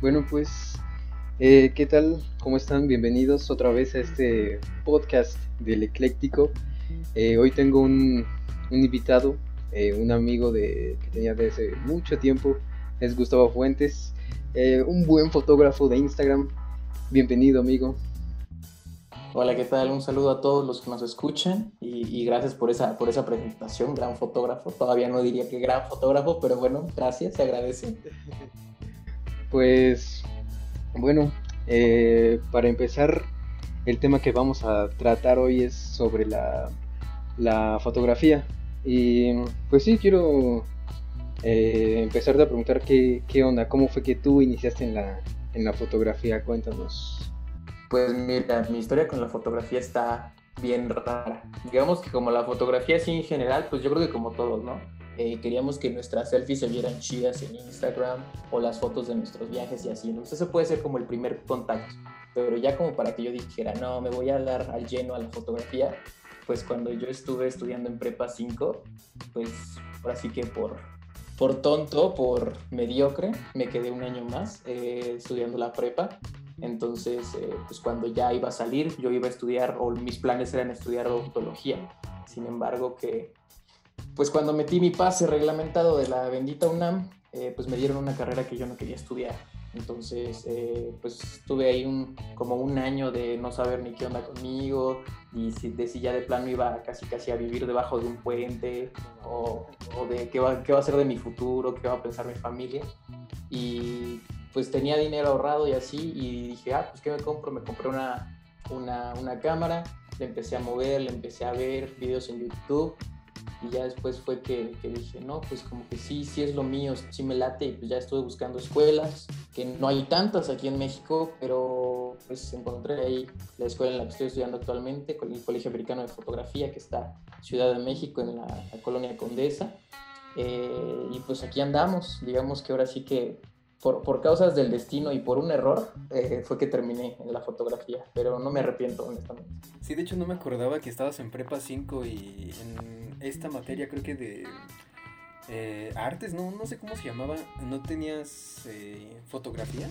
Bueno, pues, eh, ¿qué tal? ¿Cómo están? Bienvenidos otra vez a este podcast del Ecléctico. Eh, hoy tengo un, invitado, eh, un amigo de, que tenía desde mucho tiempo, es Gustavo Fuentes, un buen fotógrafo de Instagram. Bienvenido, amigo. Hola, ¿qué tal? Un saludo a todos los que nos escuchan y, gracias por esa, por esa presentación, gran fotógrafo. Todavía no diría que gran fotógrafo, pero bueno, gracias, se agradece. Pues bueno, eh, para empezar, el tema que vamos a tratar hoy es sobre la, fotografía. Y pues sí, quiero eh, empezar a preguntar qué, qué, onda, cómo fue que tú iniciaste en la, en la fotografía, cuéntanos. Pues mira, mi historia con la fotografía está bien rara. Digamos que como la fotografía así en general, pues yo creo que como todos, ¿no? Eh, queríamos que nuestras selfies se vieran chidas en Instagram o las fotos de nuestros viajes y así. Entonces eso puede ser como el primer contacto. Pero ya como para que yo dijera, no, me voy a dar al lleno a la fotografía, pues cuando yo estuve estudiando en Prepa 5, pues ahora sí que por, por tonto, por mediocre, me quedé un año más eh, estudiando la prepa. Entonces, eh, pues cuando ya iba a salir, yo iba a estudiar, o mis planes eran estudiar odontología. Sin embargo, que pues cuando metí mi pase reglamentado de la bendita UNAM, eh, pues me dieron una carrera que yo no quería estudiar. Entonces, eh, pues tuve ahí un, como un año de no saber ni qué onda conmigo y si, de si ya de plano iba casi casi a vivir debajo de un puente o, de qué va, qué va a ser de mi futuro, qué va a pensar mi familia. Y pues tenía dinero ahorrado y así y dije, ah, pues ¿qué me compro? Me compré una, una, una cámara, le empecé a mover, le empecé a ver videos en YouTube y ya después fue que, dije, no, pues como que sí, sí es lo mío, sí me late y pues ya estuve buscando escuelas, que no hay tantas aquí en México, pero pues encontré ahí la escuela en la que estoy estudiando actualmente, con el Colegio Americano de Fotografía, que está en Ciudad de México, en la, colonia Condesa. Eh, y pues aquí andamos, digamos que ahora sí que por, por, causas del destino y por un error eh, fue que terminé en la fotografía, pero no me arrepiento, honestamente. Sí, de hecho no me acordaba que estabas en Prepa 5 y en esta materia creo que de eh, artes, no, no sé cómo se llamaba, ¿no tenías eh, fotografía?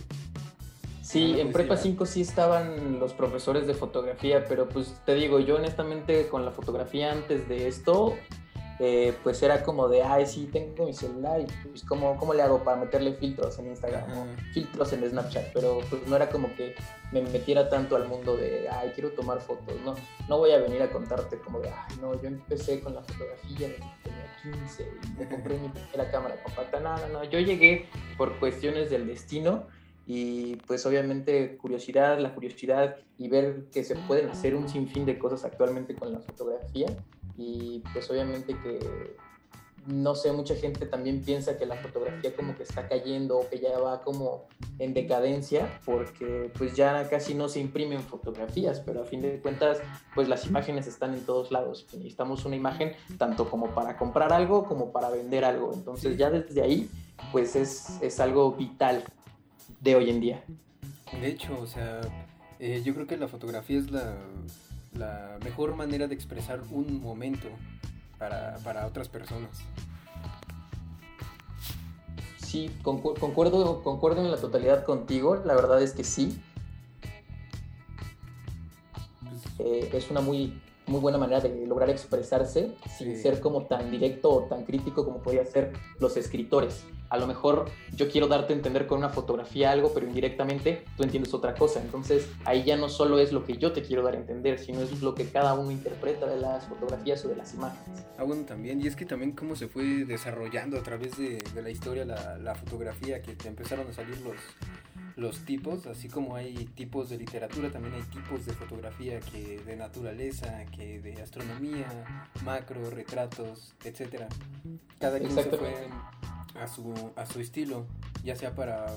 Sí, en Prepa 5 sí estaban los profesores de fotografía, pero pues te digo, yo honestamente con la fotografía antes de esto eh, pues era como de, ay, sí, tengo mi celular y pues ¿cómo, cómo le hago para meterle filtros en Instagram filtros en Snapchat, pero pues no era como que me metiera tanto al mundo de, ay, quiero tomar fotos, no, no voy a venir a contarte como de, ay, no, yo empecé con la fotografía, tenía 15 y me compré mi primera cámara compacta, no, no, no, yo llegué por cuestiones del destino y pues obviamente curiosidad, la curiosidad y ver que se pueden hacer un sinfín de cosas actualmente con la fotografía y pues obviamente que no sé, mucha gente también piensa que la fotografía como que está cayendo o que ya va como en decadencia porque pues ya casi no se imprimen fotografías, pero a fin de cuentas pues las imágenes están en todos lados. Necesitamos una imagen tanto como para comprar algo como para vender algo. Entonces ya desde ahí pues es, es algo vital de hoy en día. De hecho, o sea, eh, yo creo que la fotografía es la la mejor manera de expresar un momento para, otras personas. Sí, concuerdo, concuerdo en la totalidad contigo, la verdad es que sí. Pues eh, es una muy, muy buena manera de lograr expresarse sin ser como tan directo o tan crítico como podrían ser los escritores a lo mejor yo quiero darte a entender con una fotografía algo, pero indirectamente tú entiendes otra cosa. Entonces ahí ya no solo es lo que yo te quiero dar a entender, sino es lo que cada uno interpreta de las fotografías o de las imágenes. Ah, bueno, también, y es que también cómo se fue desarrollando a través de, la historia la, fotografía, que te empezaron a salir los, los tipos, así como hay tipos de literatura, también hay tipos de fotografía que de naturaleza, que de astronomía, macro, retratos, etcétera. Cada quien se fue a su, a su estilo, ya sea para,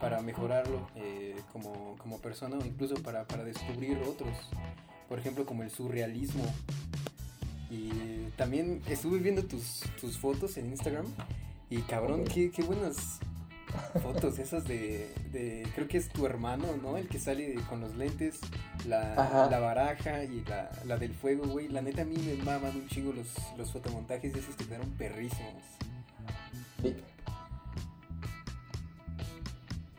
para mejorarlo eh, como, como, persona o incluso para, para, descubrir otros, por ejemplo como el surrealismo. Y también estuve viendo tus, tus fotos en Instagram y cabrón, qué, qué buenas fotos esas de, de, creo que es tu hermano, ¿no? El que sale con los lentes, la, la baraja y la, la, del fuego, güey. La neta a mí me maman un chingo los, los fotomontajes de esos que quedaron perrísimos. Sí.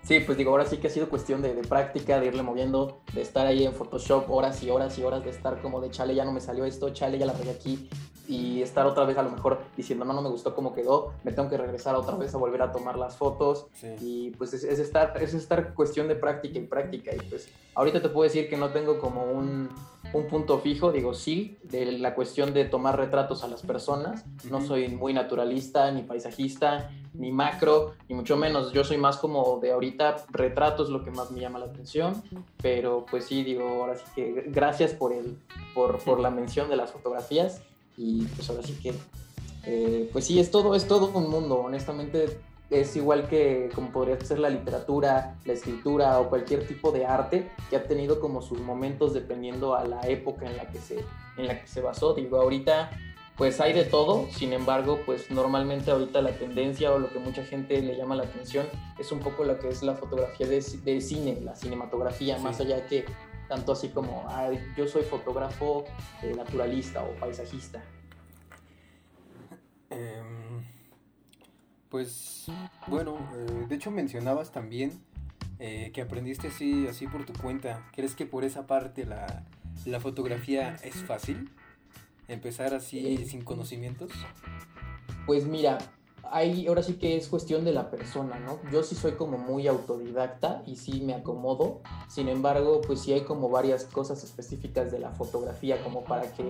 sí. pues digo, ahora sí que ha sido cuestión de, práctica, de irle moviendo, de estar ahí en Photoshop horas y horas y horas, de estar como de chale, ya no me salió esto, chale, ya la pegué aquí, y estar otra vez a lo mejor diciendo, no, no me gustó cómo quedó, me tengo que regresar otra vez a volver a tomar las fotos, sí. y pues es, es, estar, es estar cuestión de práctica y práctica, y pues ahorita te puedo decir que no tengo como un, un punto fijo, digo sí, de la cuestión de tomar retratos a las personas, no soy muy naturalista, ni paisajista, ni macro, ni mucho menos. Yo soy más como de ahorita retratos lo que más me llama la atención, pero pues sí, digo, ahora sí que gracias por, el, por, por la mención de las fotografías y pues ahora sí que, eh, pues sí, es todo, es todo un mundo, honestamente es igual que como podría ser la literatura, la escritura o cualquier tipo de arte que ha tenido como sus momentos dependiendo a la época en la que se, en la que se basó. Digo, ahorita pues hay de todo, sin embargo, pues normalmente ahorita la tendencia o lo que mucha gente le llama la atención es un poco lo que es la fotografía de, de cine, la cinematografía, sí. más allá que tanto así como yo soy fotógrafo eh, naturalista o paisajista. Eh, pues bueno, eh, de hecho mencionabas también eh, que aprendiste así, así por tu cuenta. ¿Crees que por esa parte la, la fotografía es fácil? empezar así sin conocimientos? Pues mira, hay, ahora sí que es cuestión de la persona, ¿no? Yo sí soy como muy autodidacta y sí me acomodo, sin embargo, pues sí hay como varias cosas específicas de la fotografía como para que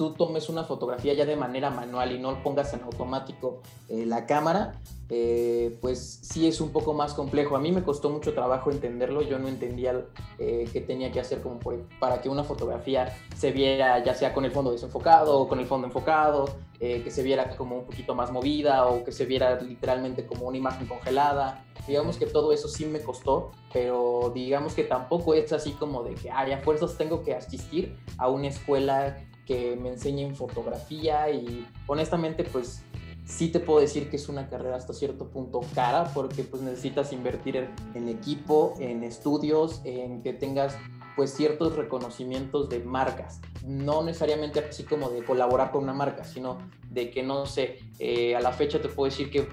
tú tomes una fotografía ya de manera manual y no pongas en automático eh, la cámara, eh, pues sí es un poco más complejo. A mí me costó mucho trabajo entenderlo, yo no entendía eh, qué tenía que hacer como para que una fotografía se viera ya sea con el fondo desenfocado o con el fondo enfocado, eh, que se viera como un poquito más movida o que se viera literalmente como una imagen congelada. Digamos que todo eso sí me costó, pero digamos que tampoco es así como de que, ay, a fuerzas tengo que asistir a una escuela que me enseñen fotografía y honestamente pues sí te puedo decir que es una carrera hasta cierto punto cara porque pues necesitas invertir en, equipo, en estudios, en que tengas pues ciertos reconocimientos de marcas. No necesariamente así como de colaborar con una marca, sino de que no sé, eh, a la fecha te puedo decir que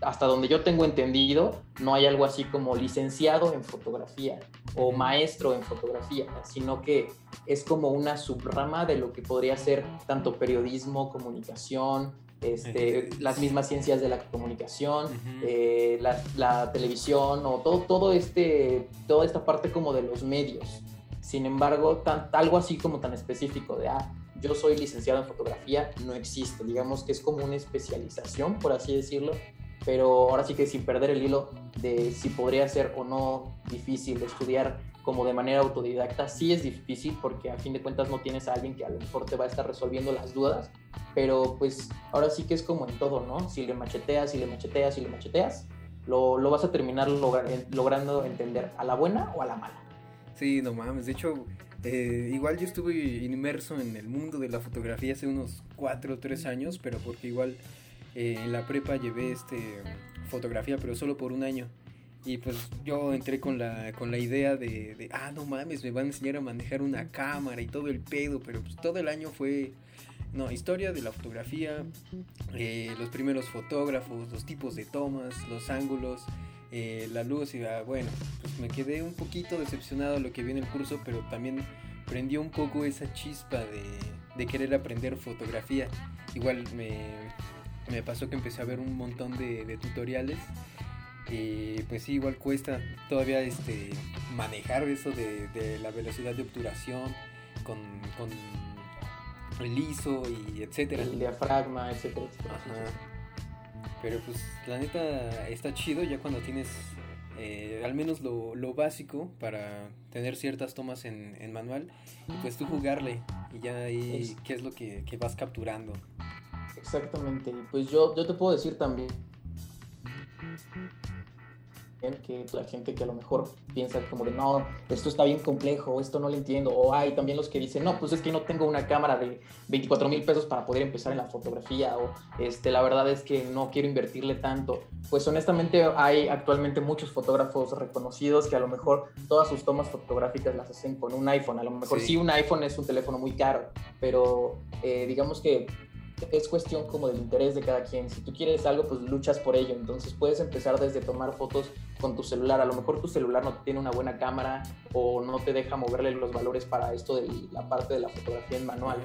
hasta donde yo tengo entendido, no hay algo así como licenciado en fotografía o maestro en fotografía, sino que es como una subrama de lo que podría ser tanto periodismo, comunicación, este, las mismas ciencias de la comunicación, uh -huh. eh, la, la, televisión o todo, todo este, toda esta parte como de los medios. Sin embargo, tan, algo así como tan específico de, ah, yo soy licenciado en fotografía, no existe. Digamos que es como una especialización, por así decirlo, pero ahora sí que sin perder el hilo de si podría ser o no difícil estudiar como de manera autodidacta, sí es difícil porque a fin de cuentas no tienes a alguien que a lo mejor te va a estar resolviendo las dudas, pero pues ahora sí que es como en todo, ¿no? Si le macheteas, si le macheteas, si le macheteas, lo, lo vas a terminar logra logrando entender a la buena o a la mala. Sí, no mames, de hecho, eh, igual yo estuve inmerso en el mundo de la fotografía hace unos 4 o 3 años, pero porque igual eh, en la prepa llevé este fotografía, pero solo por un año. Y pues yo entré con la, con la idea de, ah, no mames, me van a enseñar a manejar una cámara y todo el pedo, pero pues todo el año fue, no, historia de la fotografía, eh, los primeros fotógrafos, los tipos de tomas, los ángulos, eh, la luz y ah, bueno, pues me quedé un poquito decepcionado de lo que vi en el curso, pero también prendió un poco esa chispa de querer aprender fotografía. Igual me, me pasó que empecé a ver un montón de, de tutoriales y pues sí, igual cuesta todavía este manejar eso de, de la velocidad de obturación con, con, el ISO y etcétera. El diafragma, etcétera, etcétera. Ajá. Pero pues la neta está chido ya cuando tienes eh, al menos lo, lo, básico para tener ciertas tomas en, en, manual y pues tú jugarle y ya ahí es... qué es lo que, que vas capturando. Exactamente, pues yo, yo te puedo decir también que la gente que a lo mejor piensa como de no, esto está bien complejo, esto no lo entiendo, o hay también los que dicen, no, pues es que no tengo una cámara de 24 mil pesos para poder empezar en la fotografía, o este, la verdad es que no quiero invertirle tanto. Pues honestamente hay actualmente muchos fotógrafos reconocidos que a lo mejor todas sus tomas fotográficas las hacen con un iPhone, a lo mejor sí, sí un iPhone es un teléfono muy caro, pero eh, digamos que es cuestión como del interés de cada quien. Si tú quieres algo, pues luchas por ello. Entonces puedes empezar desde tomar fotos con tu celular. A lo mejor tu celular no tiene una buena cámara o no te deja moverle los valores para esto de la parte de la fotografía en manual.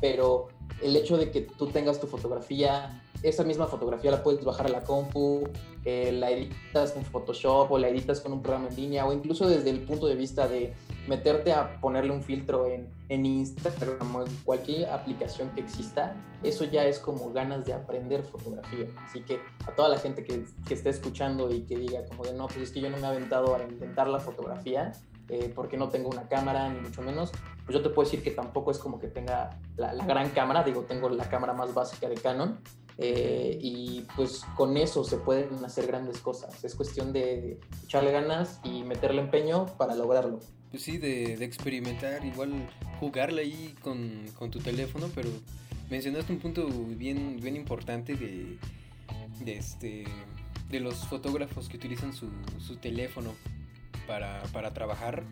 Pero el hecho de que tú tengas tu fotografía esa misma fotografía la puedes bajar a la compu, eh, la editas con Photoshop o la editas con un programa en línea o incluso desde el punto de vista de meterte a ponerle un filtro en, en Instagram o en cualquier aplicación que exista, eso ya es como ganas de aprender fotografía. Así que a toda la gente que, que esté escuchando y que diga como de no, pues es que yo no me he aventado a intentar la fotografía, eh, porque no tengo una cámara, ni mucho menos, pues yo te puedo decir que tampoco es como que tenga la, la gran cámara, digo, tengo la cámara más básica de Canon, eh, y pues con eso se pueden hacer grandes cosas. Es cuestión de echarle ganas y meterle empeño para lograrlo. Pues sí, de, de experimentar, igual jugarle ahí con, con, tu teléfono, pero mencionaste un punto bien, bien importante de, de, este, de los fotógrafos que utilizan su, su teléfono para, para, trabajar.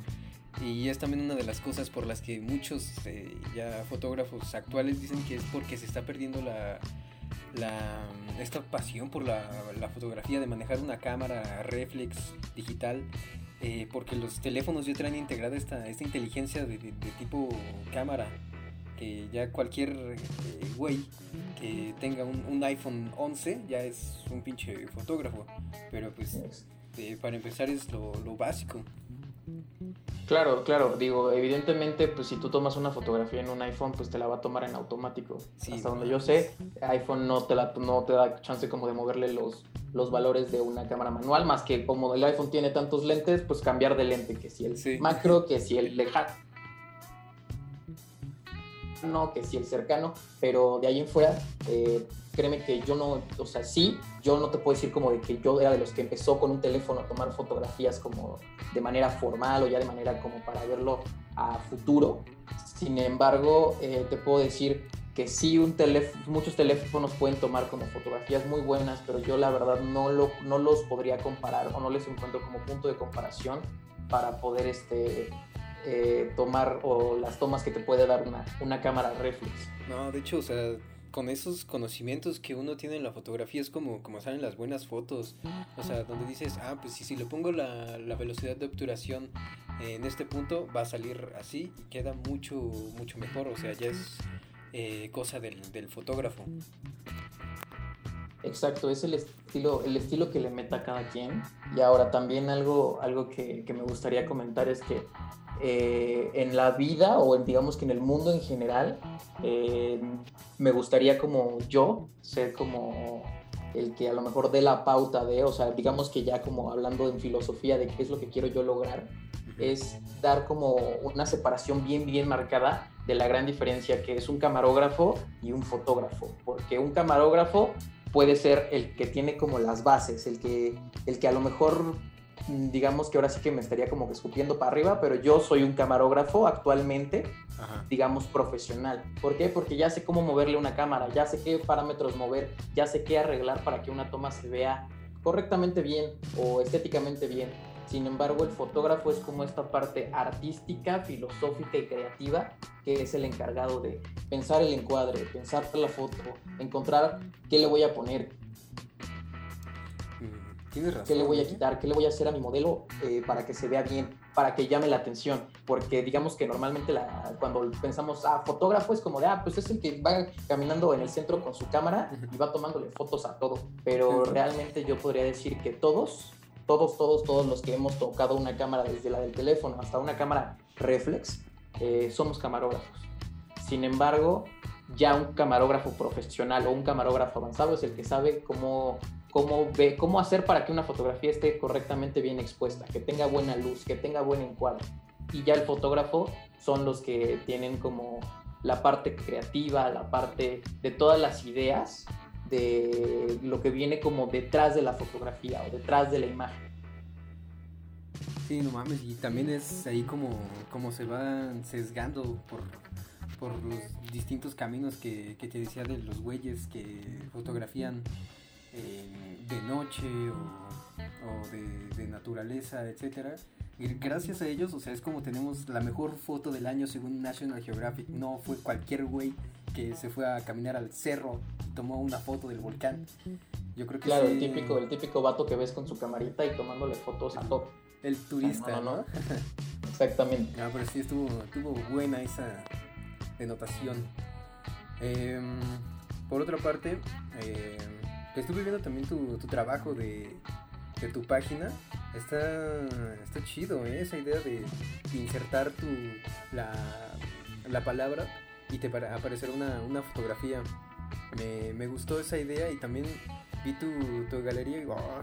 Y es también una de las cosas por las que muchos eh, ya fotógrafos actuales dicen que es porque se está perdiendo la, la, esta pasión por la, la, fotografía, de manejar una cámara reflex digital, eh, porque los teléfonos ya traen integrada esta, esta inteligencia de, de, de tipo cámara, que ya cualquier eh, güey que tenga un, un, iPhone 11 ya es un pinche fotógrafo, pero pues eh, para empezar es lo, lo básico. Claro, claro, digo, evidentemente, pues si tú tomas una fotografía en un iPhone, pues te la va a tomar en automático. Sí, Hasta donde yo sé, iPhone no te, la, no te da chance como de moverle los, los valores de una cámara manual, más que como el iPhone tiene tantos lentes, pues cambiar de lente, que si el sí. macro, que si el lejano, que si el cercano, pero de ahí en fuera, eh, créeme que yo no, o sea, sí, yo no te puedo decir como de que yo era de los que empezó con un teléfono a tomar fotografías como de manera formal o ya de manera como para verlo a futuro. Sin embargo, eh, te puedo decir que sí, un teléfono, muchos teléfonos pueden tomar como fotografías muy buenas, pero yo la verdad no, lo, no los podría comparar o no les encuentro como punto de comparación para poder este, eh, tomar o las tomas que te puede dar una, una cámara reflex. No, de hecho, o sea, con esos conocimientos que uno tiene en la fotografía es como, como salen las buenas fotos. O sea, donde dices, ah, pues si, si le pongo la, la, velocidad de obturación en este punto, va a salir así y queda mucho, mucho mejor. O sea, ya es eh, cosa del, del, fotógrafo. Exacto, es el estilo, el estilo que le meta a cada quien. Y ahora también algo, algo que, que me gustaría comentar es que eh, en la vida o en, digamos que en el mundo en general, eh, me gustaría como yo ser como el que a lo mejor dé la pauta de, o sea, digamos que ya como hablando en filosofía de qué es lo que quiero yo lograr, es dar como una separación bien, bien marcada de la gran diferencia que es un camarógrafo y un fotógrafo, porque un camarógrafo puede ser el que tiene como las bases, el que, el que a lo mejor digamos que ahora sí que me estaría como que escupiendo para arriba, pero yo soy un camarógrafo actualmente, Ajá. digamos, profesional. ¿Por qué? Porque ya sé cómo moverle una cámara, ya sé qué parámetros mover, ya sé qué arreglar para que una toma se vea correctamente bien o estéticamente bien. Sin embargo, el fotógrafo es como esta parte artística, filosófica y creativa que es el encargado de pensar el encuadre, pensar la foto, encontrar qué le voy a poner, Razón, ¿Qué le voy a quitar? ¿Qué le voy a hacer a mi modelo eh, para que se vea bien? Para que llame la atención. Porque digamos que normalmente la, cuando pensamos, ah, fotógrafo es como de, ah, pues es el que va caminando en el centro con su cámara y va tomándole fotos a todo. Pero realmente yo podría decir que todos, todos, todos, todos los que hemos tocado una cámara desde la del teléfono hasta una cámara reflex, eh, somos camarógrafos. Sin embargo, ya un camarógrafo profesional o un camarógrafo avanzado es el que sabe cómo cómo, ve, cómo hacer para que una fotografía esté correctamente bien expuesta, que tenga buena luz, que tenga buen encuadre. Y ya el fotógrafo son los que tienen como la parte creativa, la parte de todas las ideas de lo que viene como detrás de la fotografía o detrás de la imagen. Sí, no mames, y también es ahí como, como se van sesgando por, por los distintos caminos que, que te decía de los güeyes que fotografían eh, de noche o, o de, de, naturaleza, etcétera. Y gracias a ellos, o sea, es como tenemos la mejor foto del año según National Geographic. No fue cualquier güey que se fue a caminar al cerro y tomó una foto del volcán. Yo creo que Claro, el típico, el típico vato que ves con su camarita y tomándole fotos a top. El turista, ¿no? Exactamente. Ah, pero sí estuvo, estuvo buena esa denotación. Em, por otra parte, eh, estuve viendo también tu, tu trabajo de, de, tu página. Está, está chido, ¿eh? Esa idea de insertar tu, la, la palabra y te para aparecer una, una fotografía. Me, me, gustó esa idea y también vi tu, tu galería y oh,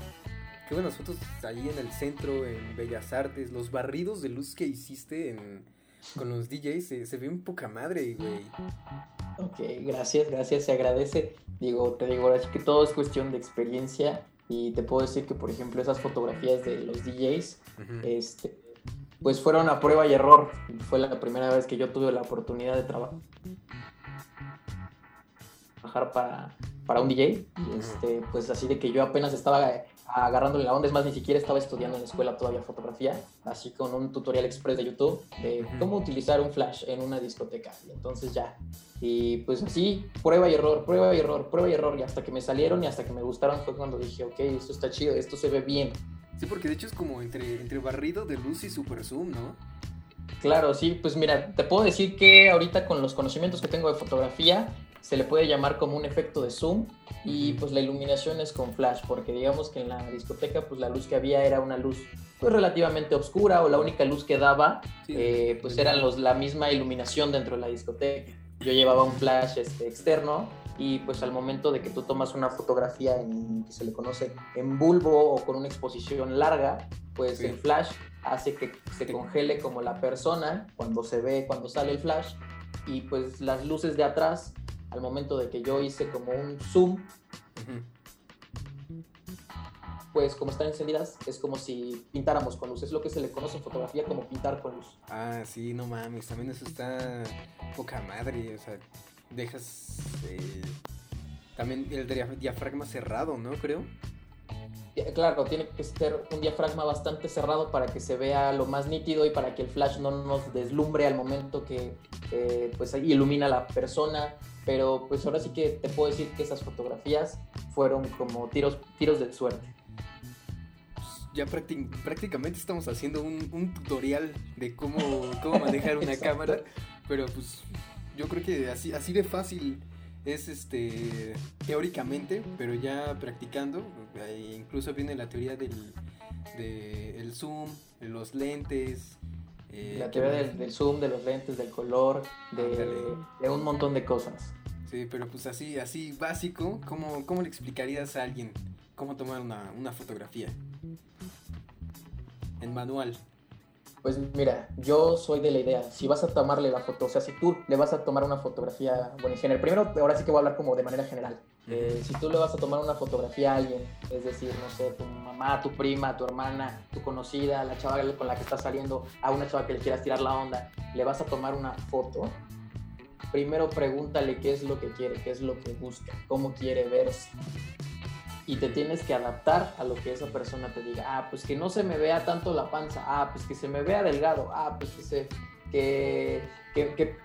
qué buenas fotos ahí en el centro, en Bellas Artes, los barridos de luz que hiciste en, con los DJs, se, se ve un poca madre, güey. Ok, gracias, gracias, se agradece. Digo, te digo, ahora sí que todo es cuestión de experiencia y te puedo decir que, por ejemplo, esas fotografías de los DJs, uh -huh. este, pues fueron a prueba y error. Fue la primera vez que yo tuve la oportunidad de trabajar para, para un DJ. Este, pues así de que yo apenas estaba agarrándole la onda, es más, ni siquiera estaba estudiando en la escuela todavía fotografía, así con un tutorial express de YouTube de cómo utilizar un flash en una discoteca. Y entonces ya, y pues así, prueba y error, prueba y error, prueba y error, y hasta que me salieron y hasta que me gustaron fue cuando dije, ok, esto está chido, esto se ve bien. Sí, porque de hecho es como entre, entre barrido de luz y super zoom, ¿no? Claro, sí, pues mira, te puedo decir que ahorita con los conocimientos que tengo de fotografía, se le puede llamar como un efecto de zoom y pues la iluminación es con flash, porque digamos que en la discoteca pues la luz que había era una luz pues relativamente oscura o la única luz que daba sí, eh, pues eran los, la misma iluminación dentro de la discoteca. Yo llevaba un flash este, externo y pues al momento de que tú tomas una fotografía en, que se le conoce en bulbo o con una exposición larga, pues sí. el flash hace que se congele como la persona cuando se ve, cuando sale el flash y pues las luces de atrás al momento de que yo hice como un zoom, uh -huh. pues como están encendidas, es como si pintáramos con luz. Es lo que se le conoce en fotografía como pintar con luz. Ah, sí, no mames, también eso está poca madre, o sea, dejas eh, también el diafragma cerrado, ¿no? Creo. Claro, tiene que ser un diafragma bastante cerrado para que se vea lo más nítido y para que el flash no nos deslumbre al momento que eh, pues ilumina a la persona pero pues ahora sí que te puedo decir que esas fotografías fueron como tiros, tiros de suerte. Ya prácticamente estamos haciendo un, un tutorial de cómo, cómo manejar una cámara, pero pues yo creo que así, así de fácil es este teóricamente, pero ya practicando, incluso viene la teoría del de el zoom, los lentes, eh, la teoría del, del, zoom, de los lentes, del color, de, de, un montón de cosas. Sí, pero pues así, así básico, ¿cómo, cómo le explicarías a alguien cómo tomar una, una fotografía? En manual. Pues mira, yo soy de la idea, si vas a tomarle la foto, o sea, si tú le vas a tomar una fotografía, bueno, en general, primero, ahora sí que voy a hablar como de manera general. Eh, si tú le vas a tomar una fotografía a alguien, es decir, no sé, tu mamá, tu prima, tu hermana, tu conocida, la chava con la que estás saliendo, a una chava que le quieras tirar la onda, le vas a tomar una foto, primero pregúntale qué es lo que quiere, qué es lo que busca, cómo quiere verse. Y te tienes que adaptar a lo que esa persona te diga. Ah, pues que no se me vea tanto la panza. Ah, pues que se me vea delgado. Ah, pues que se. que. que, que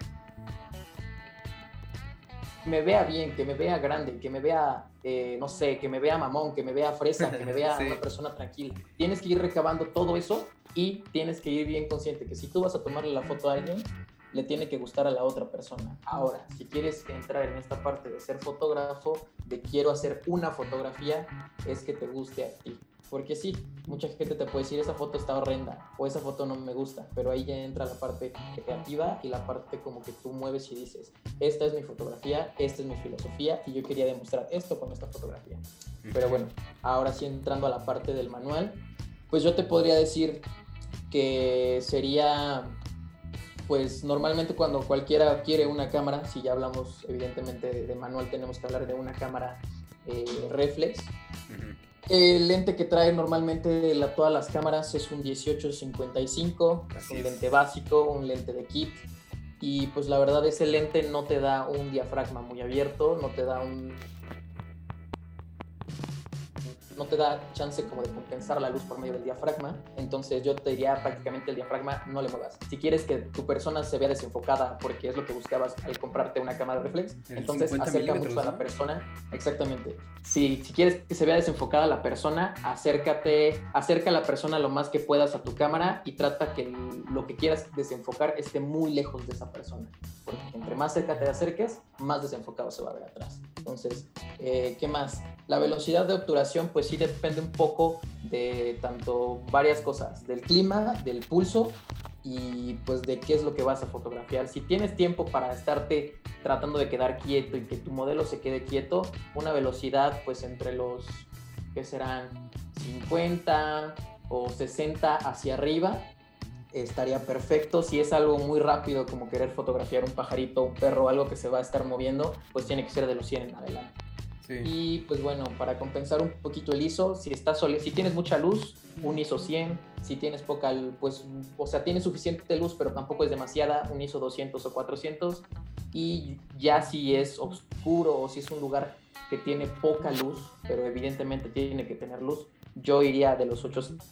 me vea bien, que me vea grande, que me vea, eh, no sé, que me vea mamón, que me vea fresa, que me vea sí. una persona tranquila. Tienes que ir recabando todo eso y tienes que ir bien consciente que si tú vas a tomarle la foto a alguien, le tiene que gustar a la otra persona. Ahora, si quieres entrar en esta parte de ser fotógrafo, de quiero hacer una fotografía, es que te guste a ti. Porque sí, mucha gente te puede decir esa foto está horrenda o esa foto no me gusta, pero ahí ya entra la parte creativa y la parte como que tú mueves y dices, esta es mi fotografía, esta es mi filosofía y yo quería demostrar esto con esta fotografía. Pero bueno, ahora sí entrando a la parte del manual, pues yo te podría decir que sería pues normalmente cuando cualquiera quiere una cámara, si ya hablamos evidentemente de, de manual, tenemos que hablar de una cámara eh, reflex. El lente que trae normalmente la, todas las cámaras es un 1855, Así un es. lente básico, un lente de kit. Y pues la verdad ese lente no te da un diafragma muy abierto, no te da un no te da chance como de compensar la luz por medio del diafragma, entonces yo te diría prácticamente el diafragma no le muevas. Si quieres que tu persona se vea desenfocada porque es lo que buscabas al comprarte una cámara reflex, entonces acerca mucho a la persona, exactamente. Si, si quieres que se vea desenfocada la persona, acércate, acerca a la persona lo más que puedas a tu cámara y trata que lo que quieras desenfocar esté muy lejos de esa persona, porque entre más cerca te acerques, más desenfocado se va a ver atrás. Entonces, eh, ¿qué más? La velocidad de obturación, pues sí depende un poco de tanto varias cosas, del clima, del pulso y pues de qué es lo que vas a fotografiar. Si tienes tiempo para estarte tratando de quedar quieto y que tu modelo se quede quieto, una velocidad pues entre los, ¿qué serán? 50 o 60 hacia arriba estaría perfecto. Si es algo muy rápido como querer fotografiar un pajarito, un perro, algo que se va a estar moviendo, pues tiene que ser de los 100 en adelante. Y pues bueno, para compensar un poquito el ISO, si estás si tienes mucha luz, un ISO 100, si tienes poca, pues, o sea, tienes suficiente luz, pero tampoco es demasiada, un ISO 200 o 400. Y ya si es oscuro o si es un lugar que tiene poca luz, pero evidentemente tiene que tener luz, yo iría de los 800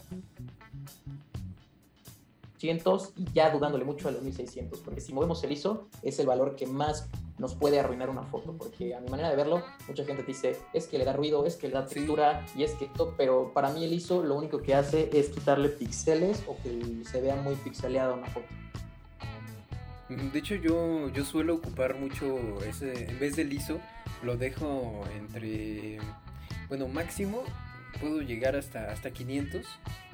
y ya dudándole mucho a los 1600, porque si movemos el ISO es el valor que más nos puede arruinar una foto, porque a mi manera de verlo, mucha gente te dice, es que le da ruido, es que le da textura, y es que esto, pero para mí el ISO lo único que hace es quitarle píxeles o que se vea muy pixeleada una foto. De hecho yo, yo suelo ocupar mucho ese, en vez del ISO, lo dejo entre, bueno, máximo puedo llegar hasta, hasta 500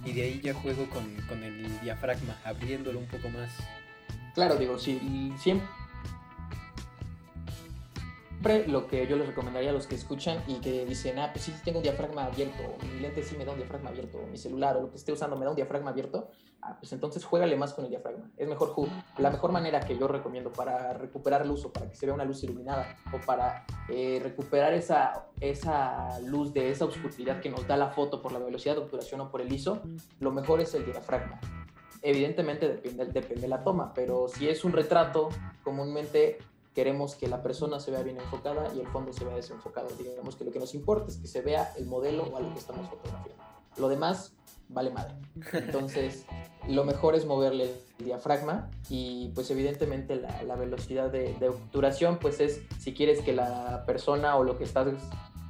y de ahí ya juego con, con el diafragma, abriéndolo un poco más. Claro, digo, si siempre lo que yo les recomendaría a los que escuchan y que dicen, ah, pues sí, tengo un diafragma abierto, mi lente sí me da un diafragma abierto, mi celular o lo que esté usando me da un diafragma abierto, ah, pues entonces juégale más con el diafragma. Es mejor, la mejor manera que yo recomiendo para recuperar luz o para que se vea una luz iluminada o para eh, recuperar esa, esa luz de esa oscuridad que nos da la foto por la velocidad de obturación o por el ISO, lo mejor es el diafragma evidentemente depende, depende de la toma, pero si es un retrato, comúnmente queremos que la persona se vea bien enfocada y el fondo se vea desenfocado. Digamos que lo que nos importa es que se vea el modelo o algo que estamos fotografiando. Lo demás vale madre. Entonces, lo mejor es moverle el diafragma y pues evidentemente la, velocidad de, de, obturación pues es si quieres que la persona o lo que estás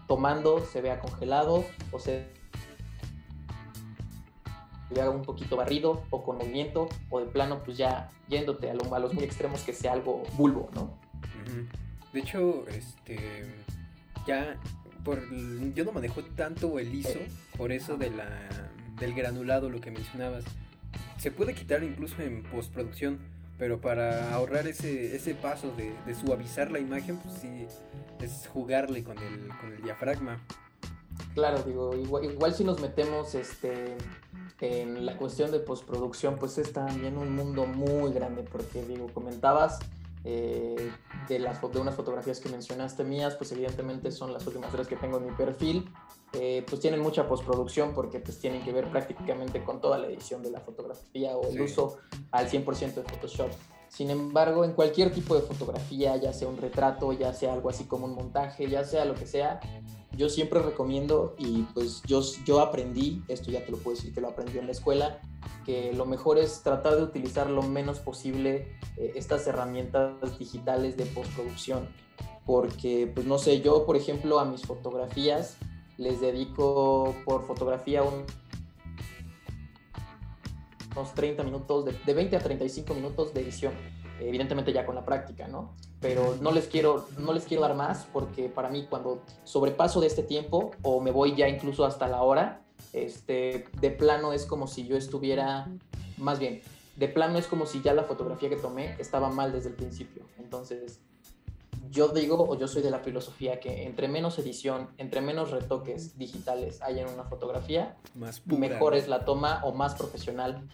tomando se vea congelado o se vea un poquito barrido o con movimiento o de plano pues ya yéndote a, a los muy extremos que sea algo bulbo, ¿no? De hecho, este ya por yo no manejo tanto el ISO, por eso de la del granulado lo que mencionabas. Se puede quitar incluso en postproducción, pero para ahorrar ese, ese paso de, suavizar la imagen, pues sí, es jugarle con el, con el diafragma. Claro, digo, igual, igual si nos metemos este, en la cuestión de postproducción, pues es también un mundo muy grande, porque digo, comentabas eh, de, las, de unas fotografías que mencionaste mías, pues evidentemente son las últimas tres que tengo en mi perfil, eh, pues tienen mucha postproducción porque pues tienen que ver prácticamente con toda la edición de la fotografía o el uso al 100% de Photoshop. Sin embargo, en cualquier tipo de fotografía, ya sea un retrato, ya sea algo así como un montaje, ya sea lo que sea, yo siempre recomiendo y pues yo, yo aprendí, esto ya te lo puedo decir que lo aprendí en la escuela, que lo mejor es tratar de utilizar lo menos posible eh, estas herramientas digitales de postproducción. Porque, pues no sé, yo por ejemplo a mis fotografías les dedico por fotografía un, unos 30 minutos, de, de 20 a 35 minutos de edición evidentemente ya con la práctica, ¿no? Pero no les quiero, no les quiero dar más porque para mí cuando sobrepaso de este tiempo o me voy ya incluso hasta la hora, este, de plano es como si yo estuviera, más bien, de plano es como si ya la fotografía que tomé estaba mal desde el principio. Entonces, yo digo o yo soy de la filosofía que entre menos edición, entre menos retoques digitales hay en una fotografía, mejor es la toma o más profesional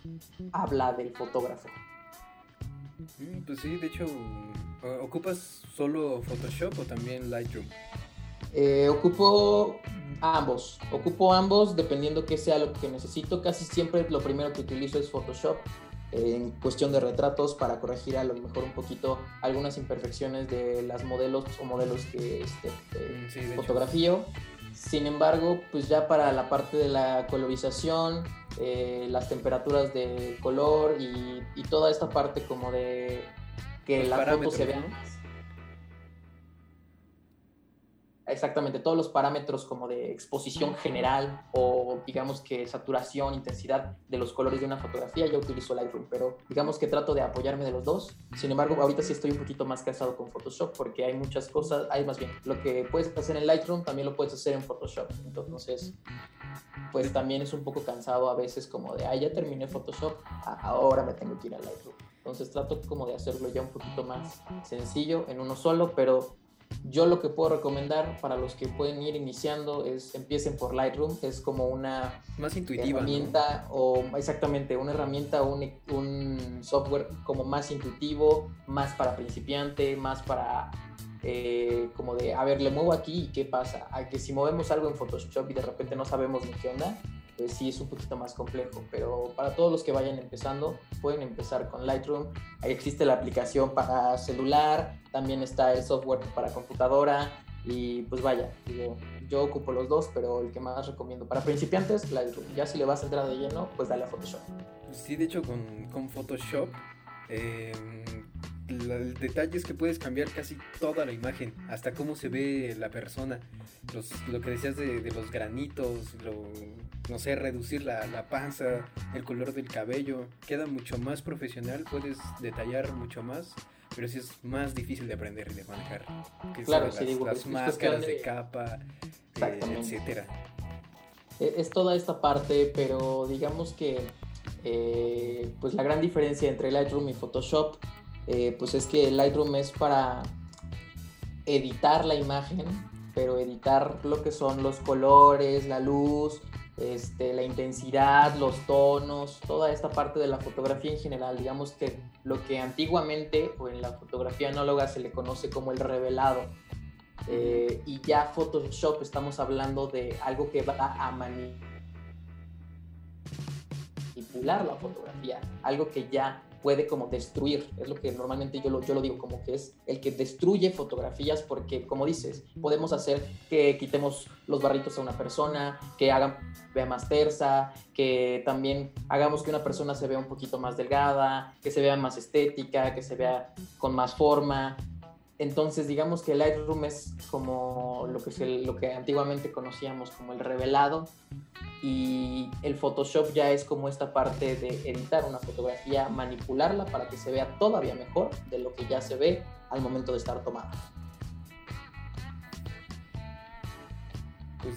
habla del fotógrafo. Mm, pues sí, de hecho, ¿ocupas solo Photoshop o también Lightroom? Eh, ocupo ambos, ocupo ambos dependiendo qué sea lo que necesito. Casi siempre lo primero que utilizo es Photoshop eh, en cuestión de retratos para corregir a lo mejor un poquito algunas imperfecciones de las modelos o modelos que este, mm, fotografío. Sin embargo, pues ya para la parte de la colorización, eh, las temperaturas de color y, y, toda esta parte como de que las fotos se vean exactamente todos los parámetros como de exposición general o digamos que saturación, intensidad de los colores de una fotografía, yo utilizo Lightroom, pero digamos que trato de apoyarme de los dos. Sin embargo, ahorita sí estoy un poquito más casado con Photoshop porque hay muchas cosas, hay más bien, lo que puedes hacer en Lightroom también lo puedes hacer en Photoshop. Entonces, pues también es un poco cansado a veces como de, ah, ya terminé Photoshop, ahora me tengo que ir a Lightroom. Entonces trato como de hacerlo ya un poquito más sencillo en uno solo, pero yo lo que puedo recomendar para los que pueden ir iniciando es empiecen por Lightroom, es como una más intuitiva, herramienta o exactamente una herramienta o un, un, software como más intuitivo, más para principiante, más para eh, como de, a ver, le muevo aquí y qué pasa. A que si movemos algo en Photoshop y de repente no sabemos ni qué onda, pues sí es un poquito más complejo. Pero para todos los que vayan empezando, pueden empezar con Lightroom. Ahí existe la aplicación para celular, también está el software para computadora. Y pues vaya, yo ocupo los dos, pero el que más recomiendo para principiantes, Lightroom. Ya si le vas a entrar de lleno, pues dale a Photoshop. Sí, de hecho con, con Photoshop eh, el detalle es que puedes cambiar casi toda la imagen, hasta cómo se ve la persona, lo que decías de, los granitos, no sé, reducir la, panza, el color del cabello, queda mucho más profesional, puedes detallar mucho más, pero sí es más difícil de aprender y de manejar. claro, las, máscaras de, capa, eh, etcétera. E, es toda esta parte, pero digamos que eh, pues la gran diferencia entre Lightroom y Photoshop eh, pues es que Lightroom es para editar la imagen, pero editar lo que son los colores, la luz, este, la intensidad, los tonos, toda esta parte de la fotografía en general. Digamos que lo que antiguamente o en la fotografía análoga se le conoce como el revelado. Eh, y ya Photoshop estamos hablando de algo que va a manipular la fotografía, algo que ya puede como destruir, es lo que normalmente yo lo, yo lo digo, como que es el que destruye fotografías porque, como dices, podemos hacer que quitemos los barritos a una persona, que hagan vea más tersa, que también hagamos que una persona se vea un poquito más delgada, que se vea más estética, que se vea con más forma. Entonces, digamos que Lightroom es como lo que, lo que antiguamente conocíamos como el revelado, y el Photoshop ya es como esta parte de editar una fotografía, manipularla para que se vea todavía mejor de lo que ya se ve al momento de estar tomada. Pues,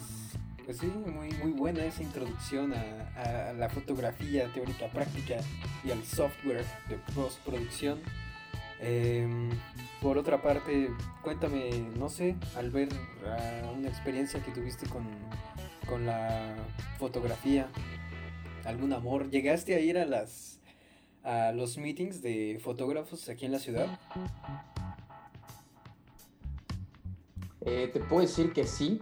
pues sí, muy, muy buena esa introducción a, la fotografía teórica práctica y al software de postproducción. Em, por otra parte, cuéntame, no sé, al ver una experiencia que tuviste con con la fotografía? ¿Algún amor? ¿Llegaste a ir a las a los meetings de fotógrafos aquí en la ciudad? Eh, te puedo decir que sí,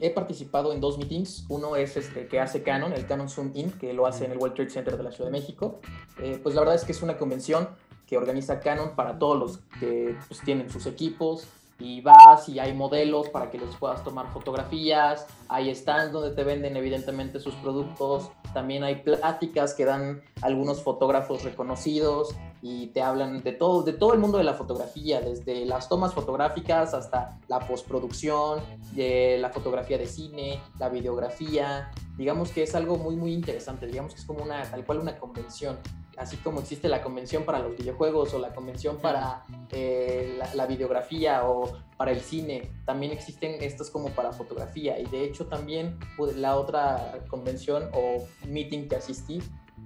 he participado en dos meetings. Uno es este que hace Canon, el Canon Zoom In, que lo hace en el World Trade Center de la Ciudad de México. Eh, pues la verdad es que es una convención que organiza Canon para todos los que pues, tienen sus equipos, y vas y hay modelos para que les puedas tomar fotografías, hay stands donde te venden evidentemente sus productos, también hay pláticas que dan algunos fotógrafos reconocidos y te hablan de todo, de todo el mundo de la fotografía, desde las tomas fotográficas hasta la postproducción, de la fotografía de cine, la videografía. Digamos que es algo muy muy interesante, digamos que es como una tal cual una convención así como existe la convención para los videojuegos o la convención para eh, la, videografía o para el cine, también existen estos como para fotografía. Y de hecho también la otra convención o meeting que asistí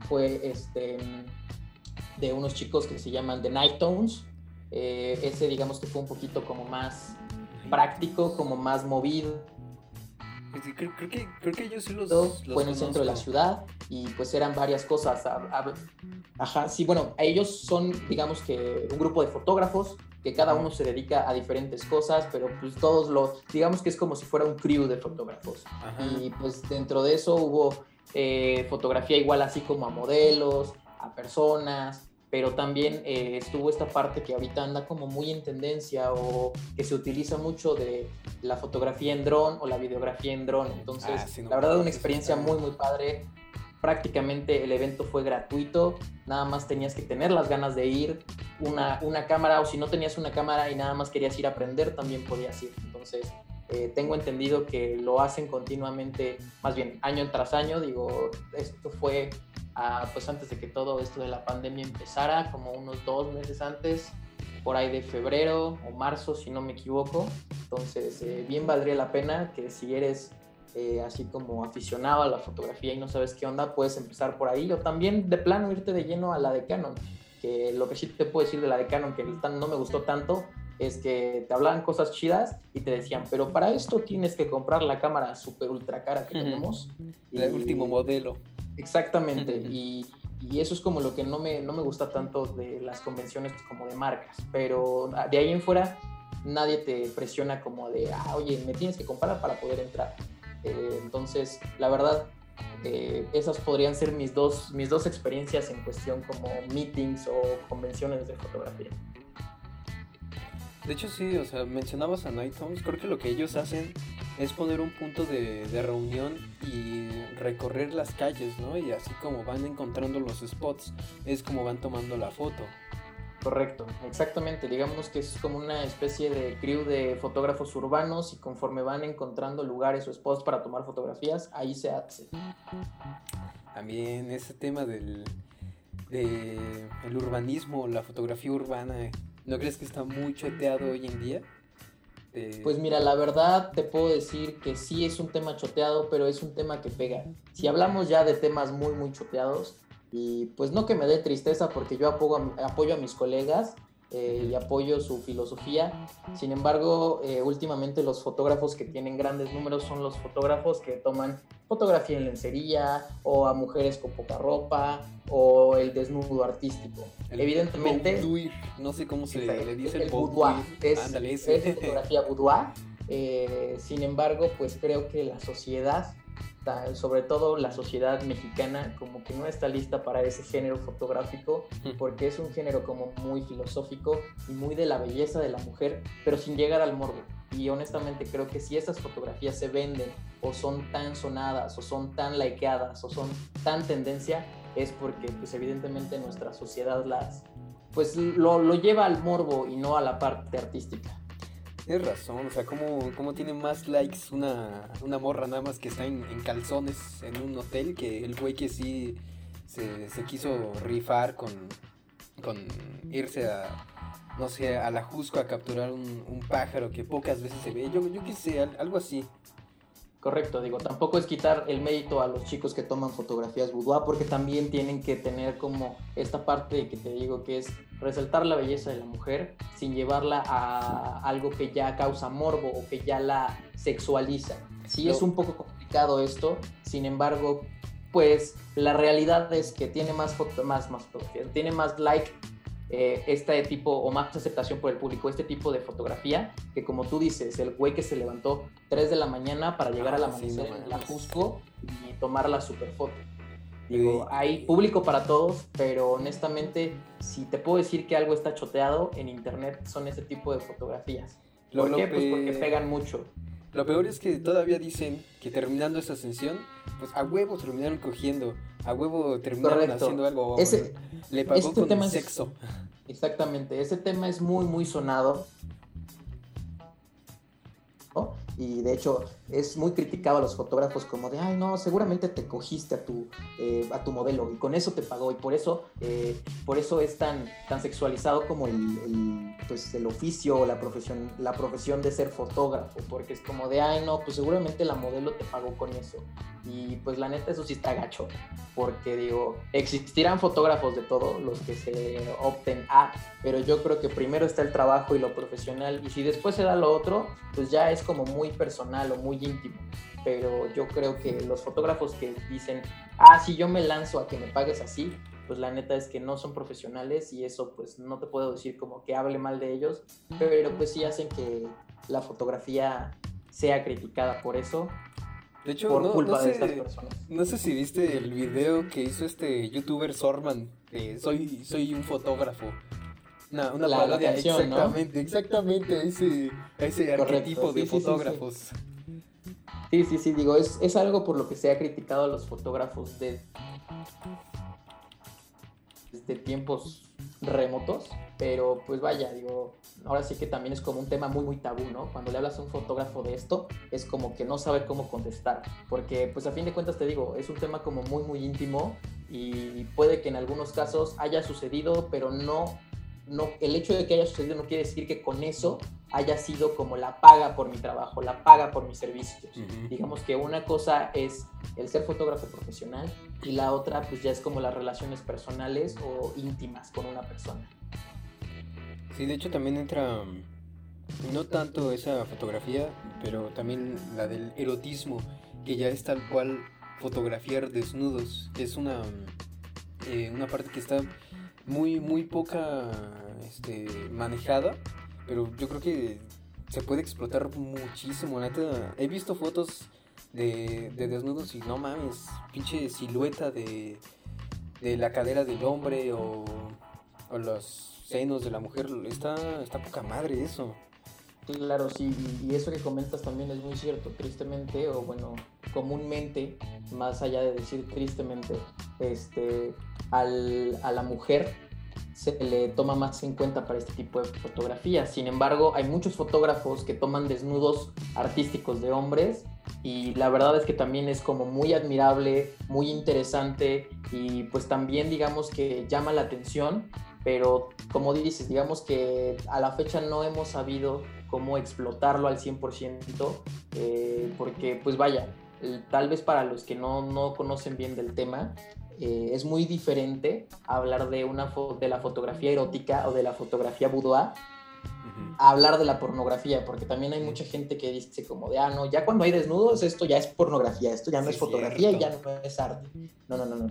fue este, de unos chicos que se llaman The Night Tones. Eh, ese digamos que fue un poquito como más práctico, como más movido Creo, que, creo que ellos sí los, Fue en el centro de la ciudad y pues eran varias cosas. ajá, sí, bueno, ellos son, digamos que, un grupo de fotógrafos que cada uno se dedica a diferentes cosas, pero pues todos los, digamos que es como si fuera un crew de fotógrafos. Y pues dentro de eso hubo eh, fotografía igual así como a modelos, a personas, pero también eh, estuvo esta parte que ahorita anda como muy en tendencia o que se utiliza mucho de la fotografía en dron o la videografía en dron. Entonces, ah, la verdad, una experiencia muy, muy padre. Prácticamente el evento fue gratuito, nada más tenías que tener las ganas de ir, una, una cámara o si no tenías una cámara y nada más querías ir a aprender, también podías ir. Entonces, eh, tengo entendido que lo hacen continuamente, más bien año tras año. Digo, esto fue pues antes de que todo esto de la pandemia empezara, como unos dos meses antes, por ahí de febrero o marzo, si no me equivoco. Entonces, eh, bien valdría la pena que si eres eh, así como aficionado a la fotografía y no sabes qué onda, puedes empezar por ahí o también de plano irte de lleno a la de Canon. Que lo que sí te puedo decir de la de Canon, que no me gustó tanto, es que te hablaban cosas chidas y te decían, pero para esto tienes que comprar la cámara super ultra cara que tenemos. El último modelo. Exactamente, y, y, eso es como lo que no me, no me gusta tanto de las convenciones como de marcas, pero de ahí en fuera nadie te presiona como de, ah, oye, me tienes que comprar para poder entrar. Eh, entonces, la verdad, eh, esas podrían ser mis dos, mis dos experiencias en cuestión como meetings o convenciones de fotografía. De hecho, sí, o sea, mencionabas a Night Homes. Creo que lo que ellos hacen es poner un punto de, reunión y recorrer las calles, ¿no? Y así como van encontrando los spots, es como van tomando la foto. Correcto, exactamente. Digamos que es como una especie de crew de fotógrafos urbanos y conforme van encontrando lugares o spots para tomar fotografías, ahí se hace. También ese tema del de el urbanismo, la fotografía urbana ¿No crees que está muy choteado hoy en día? Pues mira, la verdad te puedo decir que sí es un tema choteado, pero es un tema que pega. Si hablamos ya de temas muy, muy choteados, y pues no que me dé tristeza porque yo apoyo apoyo a mis colegas, eh, y apoyo su filosofía. Sin embargo, eh, últimamente los fotógrafos que tienen grandes números son los fotógrafos que toman fotografía en lencería o a mujeres con poca ropa o el desnudo artístico. Evidentemente... no sé cómo se le dice el, boudoir. Es, es, fotografía boudoir. Eh, sin embargo, pues creo que la sociedad sobre todo la sociedad mexicana como que no está lista para ese género fotográfico porque es un género como muy filosófico y muy de la belleza de la mujer, pero sin llegar al morbo. Y honestamente creo que si esas fotografías se venden o son tan sonadas o son tan likeadas o son tan tendencia, es porque pues evidentemente nuestra sociedad las pues lo, lo lleva al morbo y no a la parte artística. Tienes razón, o sea, ¿cómo, tiene más likes una, una, morra nada más que está en, calzones en un hotel que el güey que sí se, quiso rifar con, con irse a, no sé, a la Jusco a capturar un, pájaro que pocas veces se ve? Yo, yo qué sé, algo así. Correcto, digo, tampoco es quitar el mérito a los chicos que toman fotografías boudoir porque también tienen que tener como esta parte que te digo que es resaltar la belleza de la mujer sin llevarla a algo que ya causa morbo o que ya la sexualiza. Sí es un poco complicado esto, sin embargo, pues la realidad es que tiene más, más, más tiene más like eh, este tipo o más aceptación por el público, este tipo de fotografía, que como tú dices, el güey que se levantó 3 de la mañana para llegar a la amanecer en la Cusco y tomar la super foto. Digo, hay público para todos, pero honestamente, si te puedo decir que algo está choteado en internet, son ese tipo de fotografías. ¿Por qué? Pues porque pegan mucho. Lo peor es que todavía dicen que terminando esa ascensión, pues a huevo terminaron cogiendo, a huevo terminaron haciendo algo. Ese, le pagó este con tema sexo. exactamente, ese tema es muy, muy sonado. Y de hecho, es muy criticado a los fotógrafos como de, ay, no, seguramente te cogiste a tu, eh, a tu modelo y con eso te pagó y por eso, eh, por eso es tan, tan sexualizado como el, pues, el oficio o la profesión, la profesión de ser fotógrafo, porque es como de, ay, no, pues seguramente la modelo te pagó con eso. Y pues la neta eso sí está gacho, porque digo, existirán fotógrafos de todo, los que se opten a, pero yo creo que primero está el trabajo y lo profesional y si después se da lo otro, pues ya es como muy personal o muy íntimo. Pero yo creo que los fotógrafos que dicen, ah, si yo me lanzo a que me pagues así, pues la neta es que no son profesionales y eso pues no te puedo decir como que hable mal de ellos, pero pues sí hacen que la fotografía sea criticada por eso. De hecho, por no, culpa no de sé, estas personas. no sé si viste el video que hizo este youtuber Sorman. de soy, soy un fotógrafo. Una, una La- la parodia, exactamente, exactamente ese, ese Correcto, arquetipo de sí, sí, sí, sí. fotógrafos. Sí, sí, sí, digo, es, es algo por lo que se ha criticado a los fotógrafos de, desde tiempos remotos, pero pues vaya, digo, ahora sí que también es como un tema muy, muy tabú, ¿no? Cuando le hablas a un fotógrafo de esto, es como que no sabe cómo contestar, porque pues a fin de cuentas te digo, es un tema como muy, muy íntimo y puede que en algunos casos haya sucedido, pero no, no, el hecho de que haya sucedido no quiere decir que con eso haya sido como la paga por mi trabajo, la paga por mis servicios. Digamos que una cosa es el ser fotógrafo profesional y la otra pues ya es como las relaciones personales o íntimas con una persona. Sí, de hecho también entra mm, no tanto esa fotografía, pero también la del erotismo, que ya es tal cual fotografiar desnudos, que es una, mm, eh, una parte que está muy, muy poca este, manejada, pero yo creo que se puede explotar muchísimo, neta. He visto fotos de, de desnudos y no mames, pinche silueta de, de la cadera del hombre o, o los senos de la mujer, está, está poca madre eso. Claro, sí, y eso que comentas también es muy cierto, tristemente, o bueno, comúnmente, más allá de decir tristemente, este, a la mujer se le toma más en cuenta para este tipo de fotografías. Sin embargo, hay muchos fotógrafos que toman desnudos artísticos de hombres y la verdad es que también es como muy admirable, muy interesante y pues también digamos que llama la atención, pero como dices, digamos que a la fecha no hemos sabido cómo explotarlo al 100%, eh, porque pues vaya, tal vez para los que no, no conocen bien del tema, eh, es muy diferente hablar de, una de la fotografía erótica o de la fotografía boudoir a hablar de la pornografía, porque también hay mucha gente que dice como de, ah, no, ya cuando hay desnudos, esto ya es pornografía, esto ya no Sí, es fotografía y ya no es arte. No, no, no, no.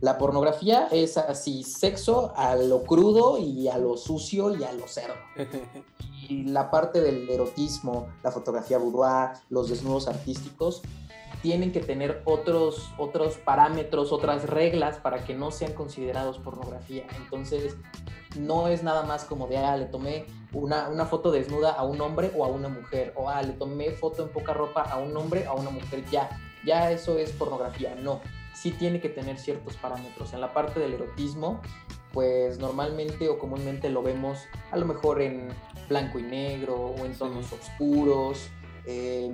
La pornografía es así, sexo a lo crudo y a lo sucio y a lo cerdo. Y la parte del erotismo, la fotografía boudoir, los desnudos artísticos, tienen que tener otros, otros parámetros, otras reglas para que no sean considerados pornografía. Entonces, no es nada más como de, ah, le tomé una, una foto desnuda a un hombre o a una mujer, o ah, le tomé foto en poca ropa a un hombre o a una mujer, ya, ya eso es pornografía. No, sí tiene que tener ciertos parámetros. En la parte del erotismo, pues normalmente o comúnmente lo vemos a lo mejor en blanco y negro o en tonos oscuros, eh,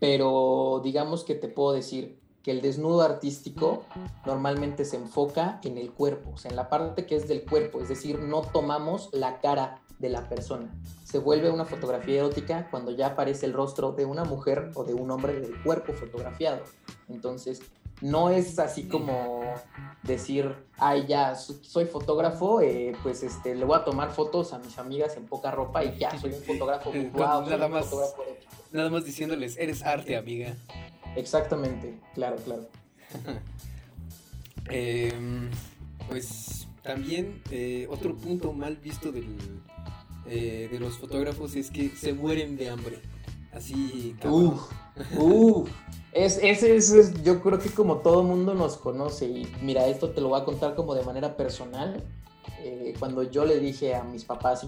pero digamos que te puedo decir que el desnudo artístico normalmente se enfoca en el cuerpo, o sea, en la parte que es del cuerpo, es decir, no tomamos la cara de la persona. Se vuelve una fotografía erótica cuando ya aparece el rostro de una mujer o de un hombre del cuerpo fotografiado. Entonces, no es así como decir, ay, ya so- soy fotógrafo, eh, pues este, le voy a tomar fotos a mis amigas en poca ropa y ya soy un fotógrafo. Wow, soy un fotógrafo. Nada más diciéndoles, eres arte, amiga. Exactamente, claro, claro. Em, pues también eh, otro punto mal visto del, eh, de los fotógrafos es que se mueren de hambre. Así, cabrón. Uf, uf. Es, ese, es, yo creo que como todo mundo nos conoce, y mira, esto te lo voy a contar como de manera personal. Eh, cuando yo le dije a mis papás,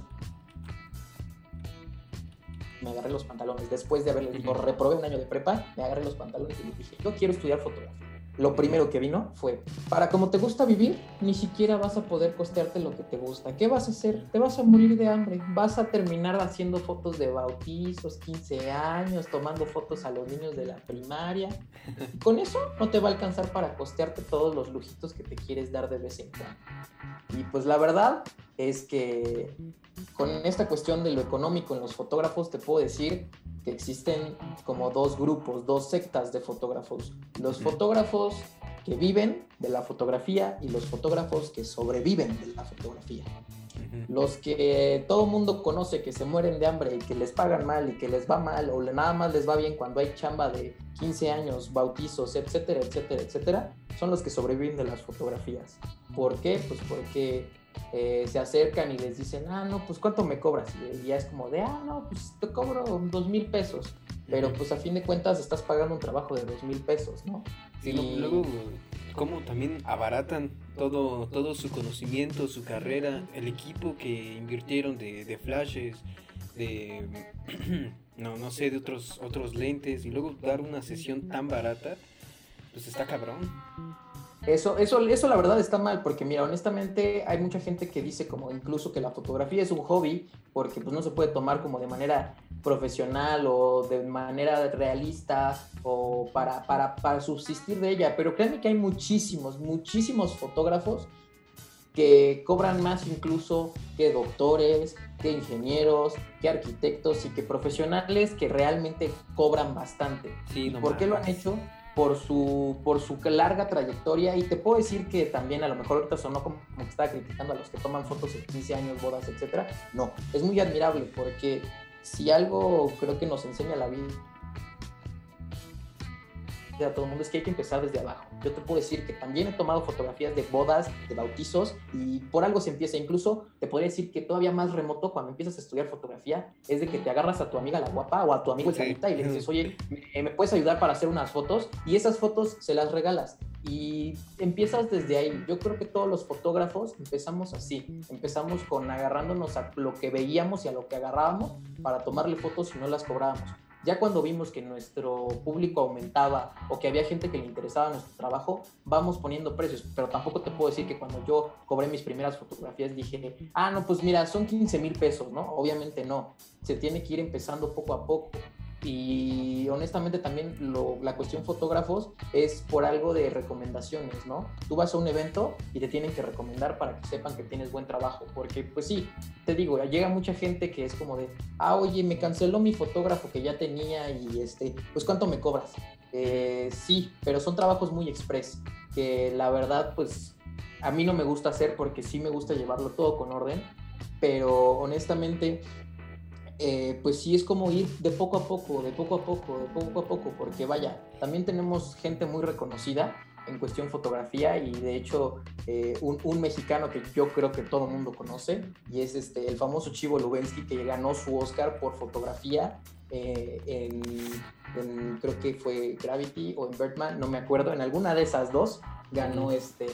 me agarré los pantalones, después de haberles dicho, Ujú. reprobé un año de prepa, me agarré los pantalones y dije, yo quiero estudiar fotografía. Lo primero que vino fue, para como te gusta vivir, ni siquiera vas a poder costearte lo que te gusta. ¿Qué vas a hacer? Te vas a morir de hambre. Vas a terminar haciendo fotos de bautizos, 15 años, tomando fotos a los niños de la primaria. Y con eso no te va a alcanzar para costearte todos los lujitos que te quieres dar de vez en cuando. Y pues la verdad es que con esta cuestión de lo económico en los fotógrafos te puedo decir que existen como dos grupos, dos sectas de fotógrafos. Los fotógrafos que viven de la fotografía y los fotógrafos que sobreviven de la fotografía. Los que todo mundo conoce que se mueren de hambre y que les pagan mal y que les va mal o nada más les va bien cuando hay chamba de 15 años, bautizos, etcétera, etcétera, etcétera, son los que sobreviven de las fotografías. ¿Por qué? Pues porque eh, se acercan y les dicen, ah, no, pues ¿cuánto me cobras? Y ya es como de, ah, no, pues te cobro dos mil pesos. pero pues a fin de cuentas estás pagando un trabajo de dos mil pesos, ¿no? Sí, luego, como también abaratan todo, todo su conocimiento, su carrera, el equipo que invirtieron de, de flashes, de, no, no sé, de otros, otros lentes, y luego dar una sesión tan barata, pues está cabrón. Eso, eso, eso la verdad está mal, porque mira, honestamente hay mucha gente que dice como incluso que la fotografía es un hobby, porque pues no se puede tomar como de manera profesional o de manera realista o para, para, para subsistir de ella, pero créanme que hay muchísimos, muchísimos fotógrafos que cobran más incluso que doctores, que ingenieros, que arquitectos y que profesionales que realmente cobran bastante. Sí, ¿Por qué lo han hecho? Por su, por su larga trayectoria y te puedo decir que también a lo mejor ahorita sonó como, que estaba criticando a los que toman fotos de 15 años, bodas, etcétera. No, es muy admirable porque si algo creo que nos enseña la vida a todo el mundo es que hay que empezar desde abajo. Yo te puedo decir que también he tomado fotografías de bodas, de bautizos, y por algo se empieza. Incluso te podría decir que todavía más remoto cuando empiezas a estudiar fotografía es de que te agarras a tu amiga la guapa o a tu amigo el sí. y le dices, oye, ¿me puedes ayudar para hacer unas fotos? Y esas fotos se las regalas. Y empiezas desde ahí. Yo creo que todos los fotógrafos empezamos así. Empezamos con agarrándonos a lo que veíamos y a lo que agarrábamos para tomarle fotos y no las cobrábamos. Ya cuando vimos que nuestro público aumentaba o que había gente que le interesaba nuestro trabajo, vamos poniendo precios. Pero tampoco te puedo decir que cuando yo cobré mis primeras fotografías dije, ah, no, pues mira, son 15 mil pesos, ¿no? Obviamente no. Se tiene que ir empezando poco a poco. Y honestamente también lo, la cuestión fotógrafos es por algo de recomendaciones, ¿no? Tú vas a un evento y te tienen que recomendar para que sepan que tienes buen trabajo, porque pues sí, te digo, llega mucha gente que es como de, ah, oye, me canceló mi fotógrafo que ya tenía y este, pues ¿cuánto me cobras? Eh, sí, pero son trabajos muy express, que la verdad pues a mí no me gusta hacer porque sí me gusta llevarlo todo con orden, pero honestamente eh, pues sí es como ir de poco a poco, de poco a poco, de poco a poco, porque vaya, también tenemos gente muy reconocida en cuestión fotografía y de hecho eh, un, un, mexicano que yo creo que todo el mundo conoce y es este, el famoso Chivo Lubensky que ganó su Oscar por fotografía eh, en, en, creo que fue Gravity o en Birdman, no me acuerdo, en alguna de esas dos ganó este,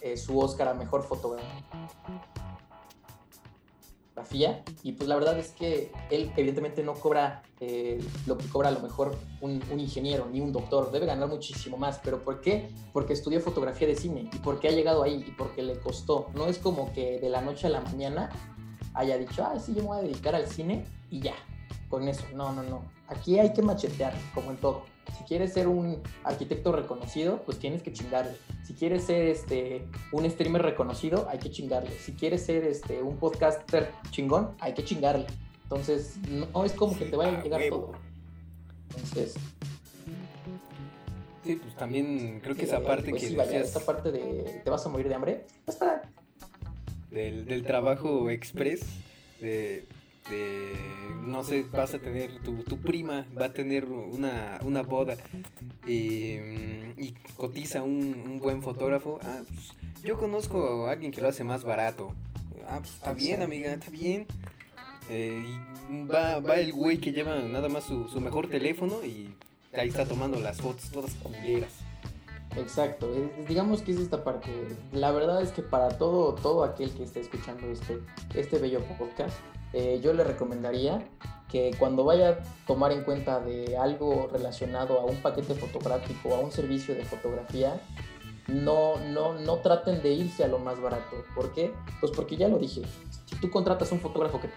eh, su Oscar a Mejor Fotografía y pues la verdad es que él evidentemente no cobra eh, lo que cobra a lo mejor un, un, ingeniero ni un doctor, debe ganar muchísimo más, pero ¿por qué? Porque estudió fotografía de cine y porque ha llegado ahí y porque le costó, no es como que de la noche a la mañana haya dicho, ah, sí, yo me voy a dedicar al cine y ya, con eso, no, no, no, aquí hay que machetear, como en todo. Si quieres ser un arquitecto reconocido, pues tienes que chingarle. Si quieres ser este, un streamer reconocido, hay que chingarle. Si quieres ser este, un podcaster chingón, hay que chingarle. Entonces, no es como que te vaya a llegar todo. Entonces. Sí, pues también creo que esa parte pues que sí, vaya, esta parte de te vas a morir de hambre, está. Del, del trabajo express, de, de, no sé, vas a tener, tu, tu prima va a tener una, una boda y, y cotiza un, un, buen fotógrafo. Ah, pues, yo conozco a alguien que lo hace más barato. Ah, pues está bien, amiga, está bien. Eh, y va, va el güey que lleva nada más su, su mejor teléfono y ahí está tomando las fotos todas culeras. Exacto, digamos que es esta parte. La verdad es que para todo, todo aquel que esté escuchando este, este bello podcast, eh, yo le recomendaría que cuando vaya a tomar en cuenta de algo relacionado a un paquete fotográfico, a un servicio de fotografía, no, no, no traten de irse a lo más barato. ¿Por qué? Pues porque ya lo dije, si tú contratas un fotógrafo que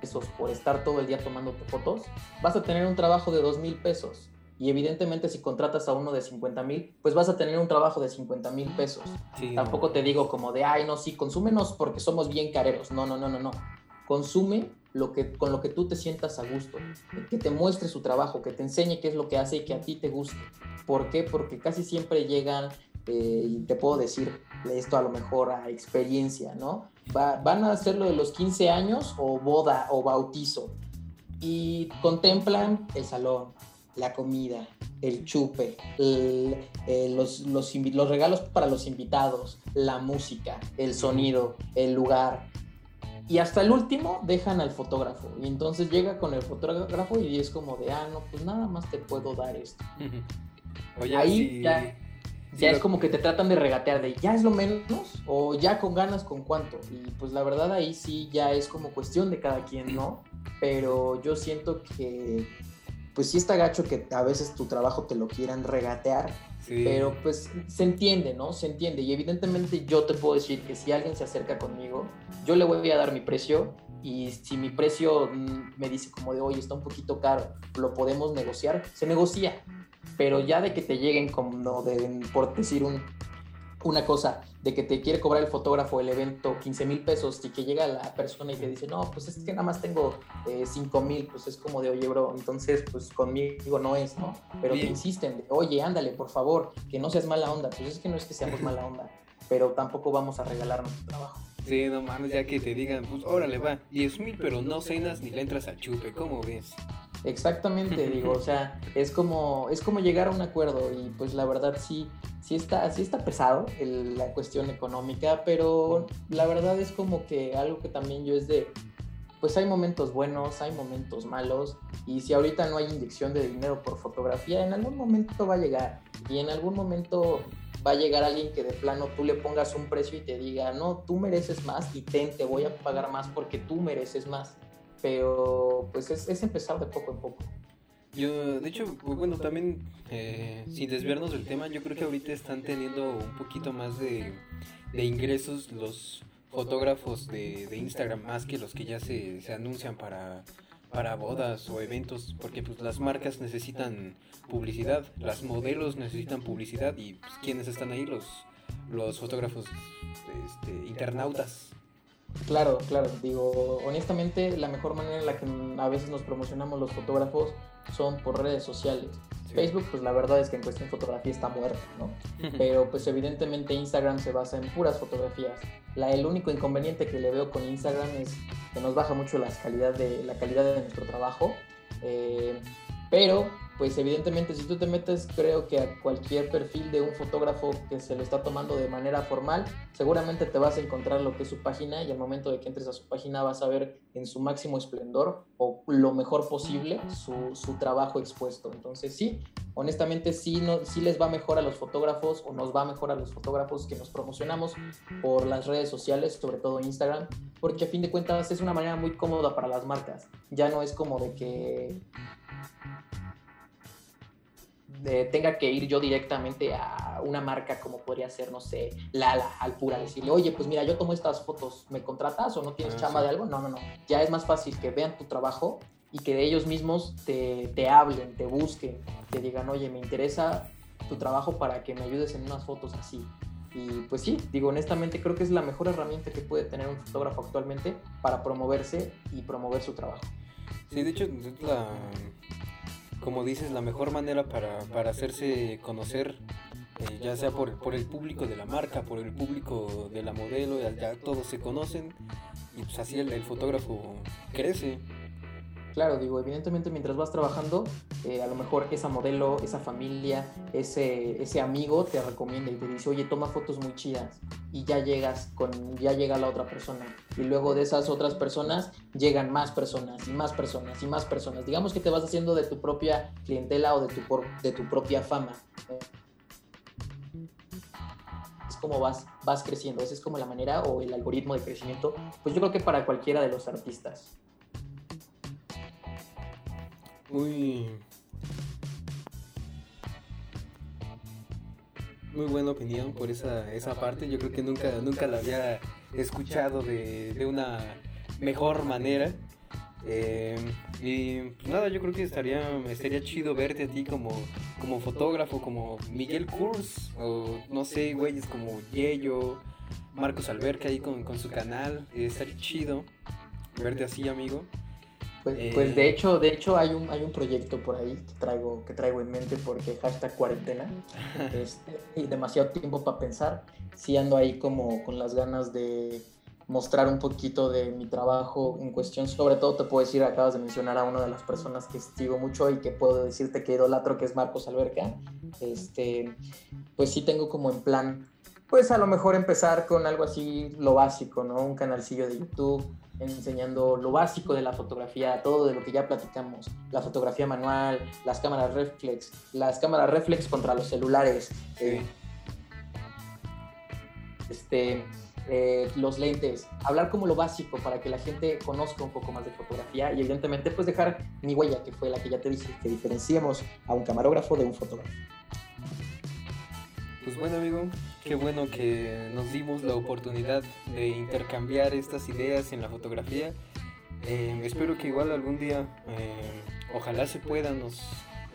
pesos por estar todo el día tomándote fotos, vas a tener un trabajo de dos mil pesos. Y evidentemente si contratas a uno de 50 mil, pues vas a tener un trabajo de 50 mil pesos. Sí, Tampoco no. te digo como de, ay, no, sí, consúmenos porque somos bien careros. No, no, no, no, no. Consume lo que, con lo que tú te sientas a gusto. Que te muestre su trabajo, que te enseñe qué es lo que hace y que a ti te guste. ¿Por qué? Porque casi siempre llegan, eh, y te puedo decir esto a lo mejor a experiencia, ¿no? Va, van a hacer lo de los 15 años o boda o bautizo. Y contemplan el salón, la comida, el chupe, los, los, los, regalos para los invitados, la música, el sonido, el lugar. Y hasta el último dejan al fotógrafo. Y entonces llega con el fotógrafo y es como de, ah, no, pues nada más te puedo dar esto. Oye, Ahí ya, ya es como que te tratan de regatear de, ya es lo menos o ya con ganas con cuánto. Y pues la verdad ahí sí ya es como cuestión de cada quien, ¿no? Pero yo siento que pues sí está gacho que a veces tu trabajo te lo quieran regatear, pero pues se entiende, ¿no? Se entiende. Y evidentemente yo te puedo decir que si alguien se acerca conmigo, yo le voy a dar mi precio y si mi precio mm, me dice como de, oye, está un poquito caro, lo podemos negociar, se negocia. Pero ya de que te lleguen como de, por decir un, una cosa de que te quiere cobrar el fotógrafo el evento 15 mil pesos y que llega la persona y te dice, no, pues es que nada más tengo eh, 5 mil, pues es como de, oye, bro, entonces pues conmigo no es, ¿no? Pero te insisten, de, oye, ándale, por favor, que no seas mala onda. Pues es que no es que seamos mala onda, pero tampoco vamos a regalar nuestro trabajo. Sí, no mames, ya que te digan, pues órale, va, 10 mil, pero no cenas ni le entras al chupe, ¿cómo ves? Exactamente, digo, o sea, es como, es como llegar a un acuerdo y pues la verdad sí, sí está, sí está pesado la cuestión económica, pero la verdad es como que algo que también yo es de, pues hay momentos buenos, hay momentos malos y si ahorita no hay inyección de dinero por fotografía, en algún momento va a llegar y en algún momento va a llegar alguien que de plano tú le pongas un precio y te diga, no, tú mereces más y ten, te voy a pagar más porque tú mereces más pero pues es, empezar de poco en poco. Yo, de hecho, bueno, también, eh, sin desviarnos del tema, yo creo que ahorita están teniendo un poquito más de, ingresos los fotógrafos de, Instagram, más que los que ya se, se anuncian para, para bodas o eventos, porque pues las marcas necesitan publicidad, las modelos necesitan publicidad y pues, ¿quiénes están ahí? Los, los fotógrafos este, internautas. Claro, claro. Digo, honestamente, la mejor manera en la que a veces nos promocionamos los fotógrafos son por redes sociales. Facebook, pues la verdad es que en cuestión de fotografía está muerto, ¿no? Pero pues evidentemente Instagram se basa en puras fotografías. La, el único inconveniente que le veo con Instagram es que nos baja mucho la calidad de, la calidad de nuestro trabajo. Eh, pero pues evidentemente si tú te metes creo que a cualquier perfil de un fotógrafo que se lo está tomando de manera formal, seguramente te vas a encontrar lo que es su página y al momento de que entres a su página vas a ver en su máximo esplendor o lo mejor posible su, su trabajo expuesto. Entonces sí, honestamente sí, no, sí les va mejor a los fotógrafos o nos va mejor a los fotógrafos que nos promocionamos por las redes sociales, sobre todo Instagram, porque a fin de cuentas es una manera muy cómoda para las marcas. Ya no es como de que tenga que ir yo directamente a una marca como podría ser, no sé, Lala, Alpura, decirle, oye, pues mira, yo tomo estas fotos, ¿me contratas o no tienes ah, chamba de algo? No, no, no. Ya es más fácil que vean tu trabajo y que de ellos mismos te, te hablen, te busquen, te digan, oye, me interesa tu trabajo para que me ayudes en unas fotos así. Y pues sí, digo, honestamente creo que es la mejor herramienta que puede tener un fotógrafo actualmente para promoverse y promover su trabajo. Sí, de hecho, la, como dices, la mejor manera para, para hacerse conocer, eh, ya sea por, por, el público de la marca, por el público de la modelo, ya, todos se conocen y pues así el fotógrafo crece. Claro, digo, evidentemente mientras vas trabajando, eh, a lo mejor esa modelo, esa familia, ese, ese amigo te recomienda y te dice, oye, toma fotos muy chidas. Y ya llegas con, ya llega la otra persona. Y luego de esas otras personas llegan más personas y más personas y más personas. Digamos que te vas haciendo de tu propia clientela o de tu, de tu propia fama. Es como vas, vas creciendo. Esa es como la manera o el algoritmo de crecimiento. Pues yo creo que para cualquiera de los artistas. Muy. Muy buena opinión por esa, esa parte. Yo creo que nunca, nunca la había escuchado de, de una mejor manera. Eh, y pues nada, yo creo que estaría, estaría chido verte a ti como, como fotógrafo, como Miguel Kurz, o no sé, güeyes como Yello, Marcos Alberca ahí con, con su canal. Eh, estaría chido verte así, amigo. Pues, pues, eh, de hecho, de hecho hay un, hay un proyecto por ahí que traigo, que traigo en mente porque hashtag cuarentena este, y demasiado tiempo para pensar. Sí ando ahí como con las ganas de mostrar un poquito de mi trabajo en cuestión. Sobre todo te puedo decir, acabas de mencionar a una de las personas que sigo mucho y que puedo decirte que idolatro, que es Marcos Alberca. Este, pues sí tengo como en plan, pues a lo mejor empezar con algo así, lo básico, ¿no? Un canalcillo de YouTube enseñando lo básico de la fotografía, todo de lo que ya platicamos, la fotografía manual, las cámaras reflex, las cámaras reflex contra los celulares, eh, este, eh, los lentes, hablar como lo básico para que la gente conozca un poco más de fotografía y evidentemente pues dejar mi huella, que fue la que ya te dije, que diferenciemos a un camarógrafo de un fotógrafo. Pues bueno amigo, qué bueno que nos dimos la oportunidad de intercambiar estas ideas en la fotografía. Eh, espero que igual algún día, eh, ojalá se pueda, nos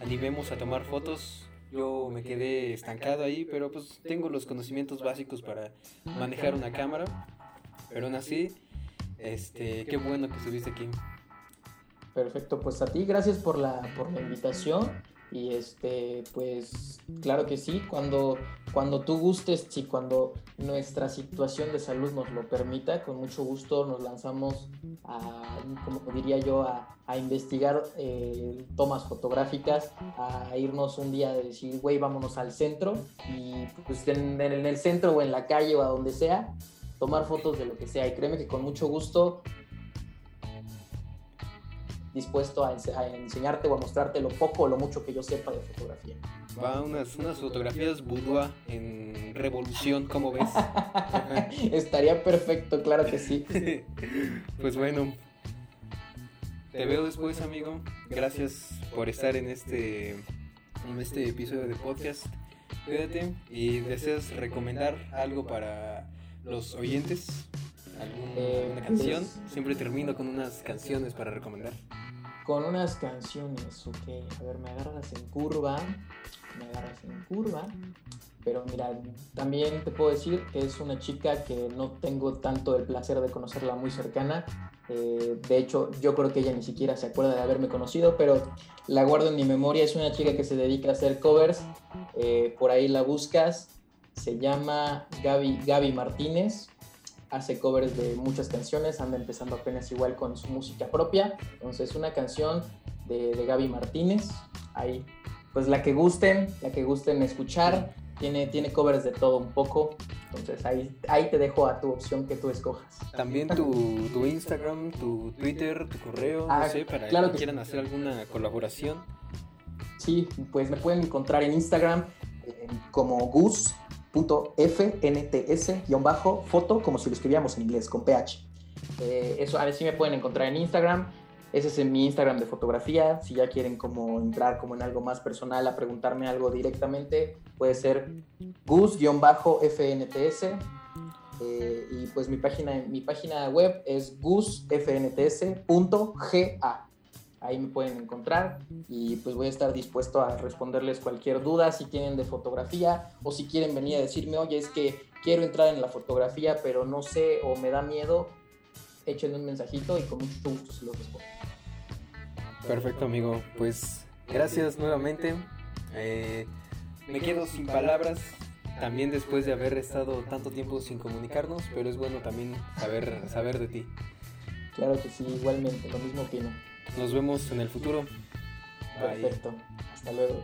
animemos a tomar fotos. Yo me quedé estancado ahí, pero pues tengo los conocimientos básicos para manejar una cámara. Pero aún así, este, qué bueno que estuviste aquí. Perfecto, pues a ti, gracias por la, por la invitación. Y este, pues claro que sí, cuando, cuando tú gustes y cuando nuestra situación de salud nos lo permita, con mucho gusto nos lanzamos a, como diría yo, a, a investigar eh, tomas fotográficas, a irnos un día de decir, güey, vámonos al centro y pues en, en el centro o en la calle o a donde sea, tomar fotos de lo que sea. Y créeme que con mucho gusto dispuesto a, a, enseñarte o a mostrarte lo poco o lo mucho que yo sepa de fotografía. Va unas, unas fotografías boudoir en revolución, ¿cómo ves? Estaría perfecto, claro que sí. pues bueno, te veo después, amigo. Gracias por estar en este, en este episodio de podcast. Cuídate y deseas recomendar algo para los oyentes. ¿Alguna eh, canción? Pues, Siempre termino con unas canciones para recomendar con unas canciones, ok. A ver, me agarras en curva, me agarras en curva. Pero mira, también te puedo decir que es una chica que no tengo tanto el placer de conocerla muy cercana. Eh, de hecho, yo creo que ella ni siquiera se acuerda de haberme conocido, pero la guardo en mi memoria. Es una chica que se dedica a hacer covers. Eh, por ahí la buscas. Se llama Gaby, Gaby Martínez hace covers de muchas canciones, anda empezando apenas igual con su música propia. Entonces, una canción de, de Gaby Martínez, ahí, pues la que gusten, la que gusten escuchar. Tiene, tiene covers de todo un poco. Entonces ahí, ahí te dejo a tu opción que tú escojas. También tu, tu Instagram, tu Twitter, tu correo, ah, no sé, para claro que, quieran hacer alguna colaboración. Sí, pues me pueden encontrar en Instagram eh, como Gus .fnts-foto, como si lo escribíamos en inglés, con PH. Eh, eso, a ver si me pueden encontrar en Instagram. Ese es mi Instagram de fotografía. Si ya quieren como entrar como en algo más personal a preguntarme algo directamente, puede ser gus-fnts. Eh, y pues mi página, mi página web es gusfnts.ga ahí me pueden encontrar y pues voy a estar dispuesto a responderles cualquier duda si tienen de fotografía o si quieren venir a decirme, oye, es que quiero entrar en la fotografía pero no sé o me da miedo, échenme un mensajito y con mucho gusto se los respondo. Perfecto amigo, pues gracias nuevamente. Eh, me quedo sin palabras, también después de haber estado tanto tiempo sin comunicarnos, pero es bueno también saber, saber de ti. Claro que sí, igualmente, lo mismo opino. Nos vemos en el futuro. Perfecto. Hasta luego.